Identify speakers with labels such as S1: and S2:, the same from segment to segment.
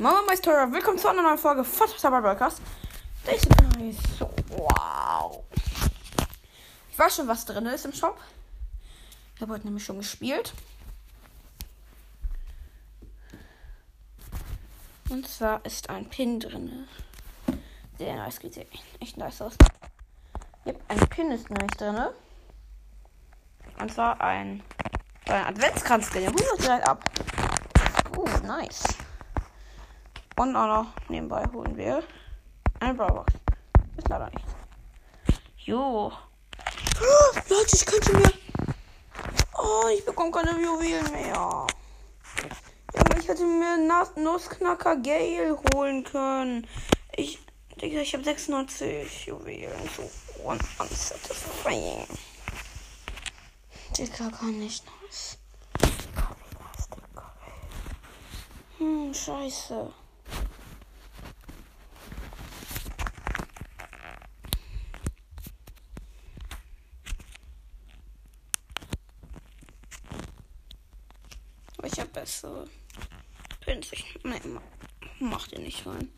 S1: Mama Meister, willkommen zu einer neuen Folge von Cyber Broadcast. Das ist nice. Wow. Ich weiß schon, was drin ist im Shop. Ich habe heute nämlich schon gespielt. Und zwar ist ein Pin drin. Sehr nice, sieht echt nice aus. Yep, ein Pin ist nämlich drin. Und zwar ein, ein Adventskranz, den ihr 100 ab. Uh, nice. Und auch noch nebenbei holen wir eine Brawlbox. Ist leider nichts. Jo. Oh, Leute, ich könnte mir. Oh, ich bekomme keine Juwelen mehr. Ja, ich hätte mir Nussknacker Gale holen können. Ich, Digga, ich habe 96 Juwelen. So unsatisfying. Digga, kann nicht nice. Hm, scheiße. Ich habe bessere. Ich, nein, mach den nicht rein.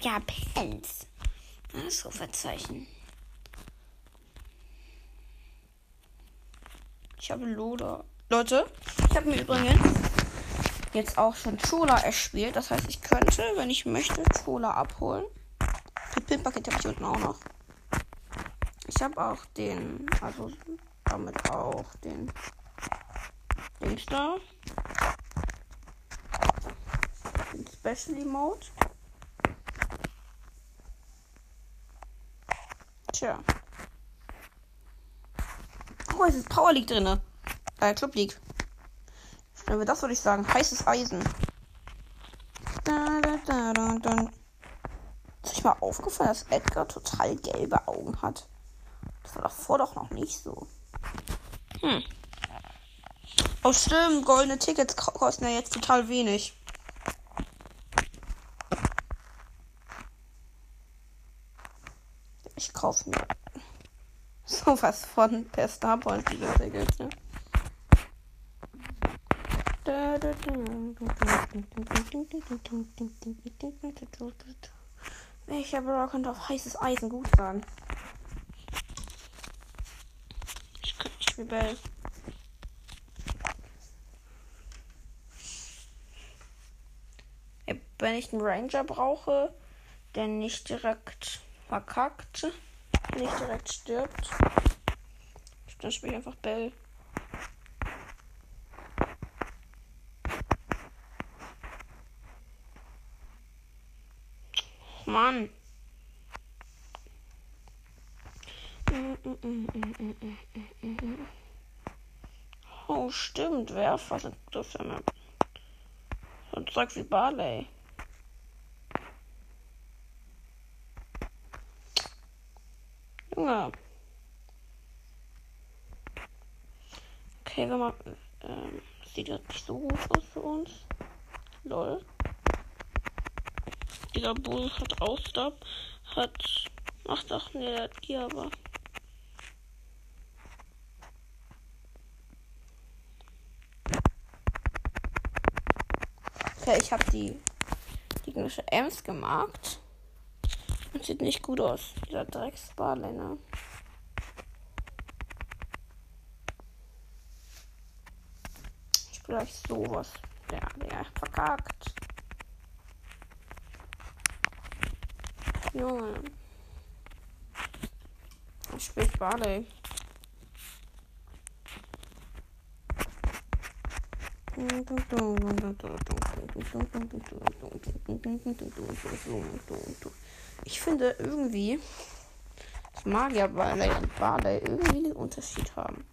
S1: Ja, Pins. So verzeichnen. Ich habe Loda. Leute, ich habe mir übrigens jetzt auch schon Chola erspielt. Das heißt, ich könnte, wenn ich möchte, Chola abholen. Die Pin-Paket habe ich unten auch noch. Ich habe auch den, also damit auch den da. Den Special Mode. Tja. Oh, es ist Power League drin. Äh, Club League. Stellen wir das, würde ich sagen. Heißes Eisen. Da, da, da, da, da. Ist euch mal aufgefallen, dass Edgar total gelbe Augen hat? Das war davor doch noch nicht so. Hm. Oh, stimmt. Goldene Tickets kosten ja jetzt total wenig. Ich kaufe mir sowas von per Starpoint diese Tickets, ne? Welcher Brawler könnte auf heißes Eisen gut sein? Rebellen. Wenn ich einen Ranger brauche, der nicht direkt verkackt, nicht direkt stirbt, dann spiele ich einfach Bell. Mann. Oh, stimmt. Werf was das ja mehr. So ein Zeug wie Barley. Junge. Okay, wenn man. Ähm, sieht das nicht so gut aus für uns. Lol. Dieser Bull hat Ausstab. Hat. Macht auch ne, die aber. Okay, ich habe die gegnerische Ems gemarkt. Und sieht nicht gut aus, dieser Drecksbarländer. Ich spiele euch sowas. Der, der verkackt. Junge. Ich spiele Barley. Ich finde irgendwie, dass Magier Barley und Barley irgendwie einen Unterschied haben.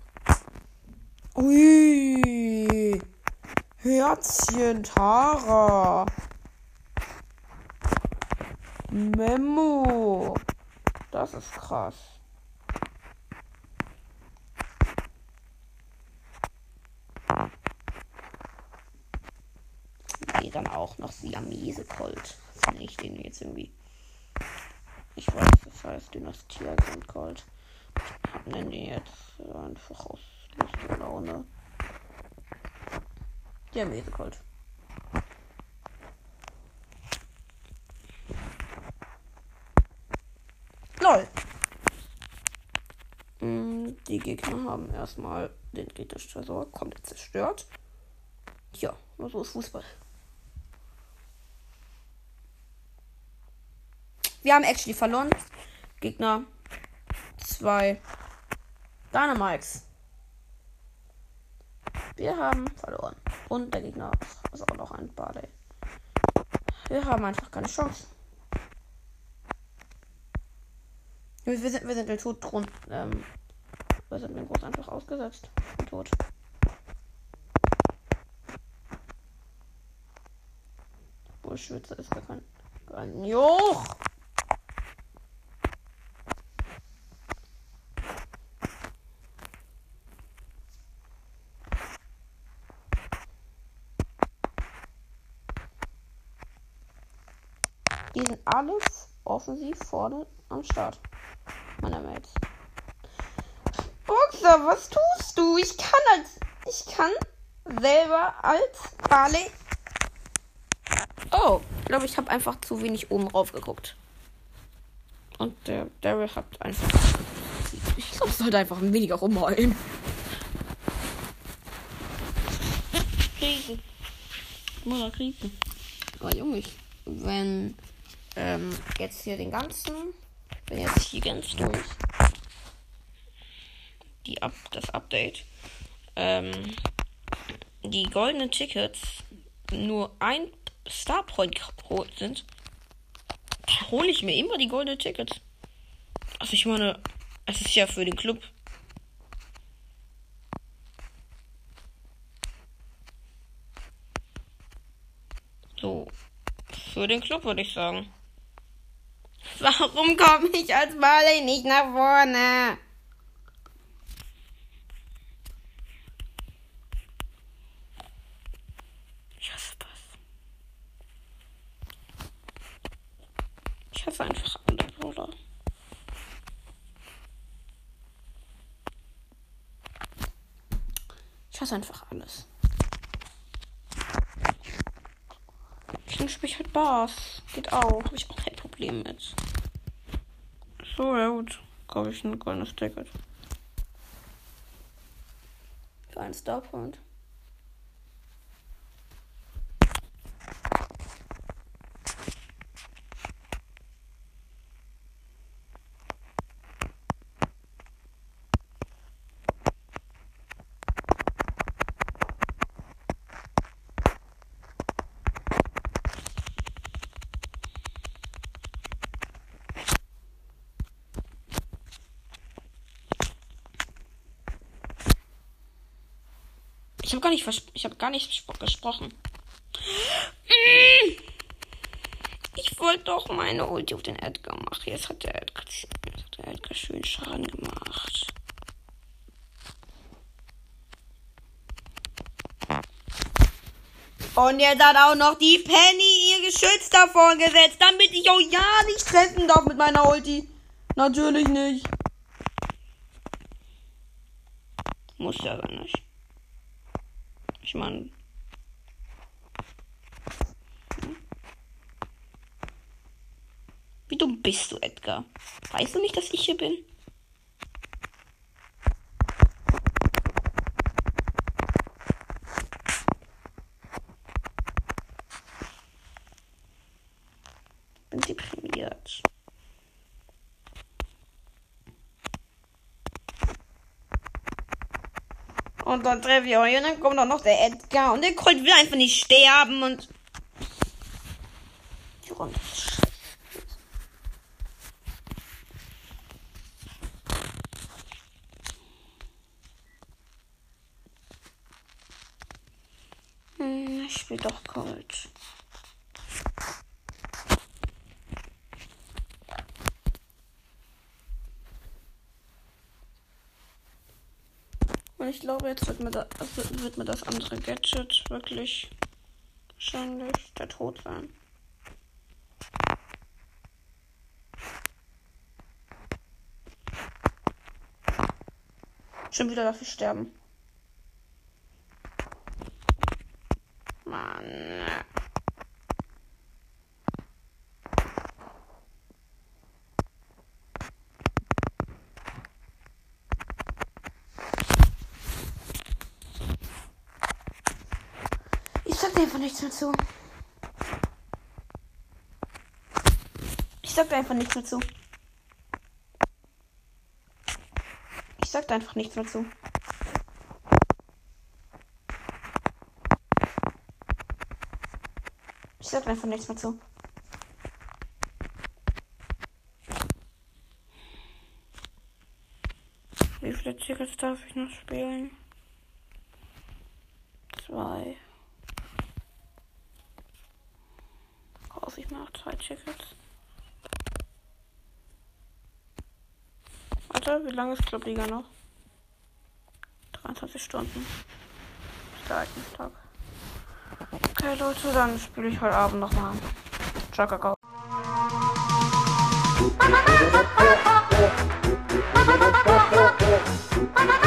S1: Ui! Herzchen, Tara! Memo! Das ist krass. Nee, dann auch noch Siamese Colt. Nee, ich den jetzt irgendwie. Ich weiß, das heißt Dynastie und Colt. Ich nenne den jetzt einfach aus Schlechte Laune. Der Mesegold. Lol. Mm, die Gegner haben erstmal den Gegnerstresor komplett zerstört. Ja, so ist Fußball. Wir haben actually verloren. Gegner zwei Dynamics. Wir haben verloren. Und der Gegner ist auch noch ein Barley. Wir haben einfach keine Chance. Wir sind, wir sind den Tod rund. Ähm, wir sind den Groß einfach ausgesetzt. Tot. Bullschwitzer ist gar kein. kein Joch! Alles offensiv vorne am Start. Meiner Mates. Boxer, was tust du? Ich kann als. Ich kann selber als Barley. Oh, ich glaube, ich habe einfach zu wenig oben rauf geguckt. Und der Daryl hat einfach. Ich glaube, es sollte einfach weniger rumheulen. Kriegen. Mutter kriegen. Aber Junge, ich, wenn ähm, jetzt hier den ganzen. Bin jetzt hier ganz durch. Die Up das Update. Ähm, die goldenen Tickets nur ein Starpoint sind, hole ich mir immer die goldenen Tickets. Also ich meine, es ist ja für den Club. So, für den Club würde ich sagen. Warum komme ich als Barley nicht nach vorne? Ich hasse das. Ich hasse einfach Bruder. Ich hasse einfach alles. Deswegen spiele halt Bass. Geht auch. Habe ich auch kein Problem mit. So, ja gut. Kaufe ich ein goldenes Ticket. Für einen Starpoint. Ich habe gar nicht ich habe gar nicht gesprochen. Ich wollte doch meine Ulti auf den Edgar machen. Jetzt hat der Edgar, jetzt hat der Edgar schön Schaden gemacht. Und jetzt hat auch noch die Penny ihr Geschütz davor gesetzt, damit ich auch ja nicht treffen darf mit meiner Ulti. Natürlich nicht. Muss ja gar nicht. Ich meine. Wie dumm bist du, Edgar? Weißt du nicht, dass ich hier bin? Bin Und dann euch und dann kommt auch noch der Edgar. Und der Colt will einfach nicht sterben und. Hm, ich spiele doch Colt. Und ich glaube, jetzt wird mir, das, wird mir das andere Gadget wirklich wahrscheinlich der Tod sein. Schon wieder darf ich sterben. Sag dir einfach nichts mehr zu. Ich sag dir einfach nichts mehr zu. Ich sag dir einfach nichts mehr zu. Ich sag dir einfach nichts mehr zu. Wie viele Tickets darf ich noch spielen? Zwei. Kaufe ich mir noch zwei Tickets. Warte, wie lange ist Clubliga noch? 23 Stunden. Tag. Okay, Leute, dann spiele ich heute Abend nochmal. Ciao, Kakao.
S2: Mama,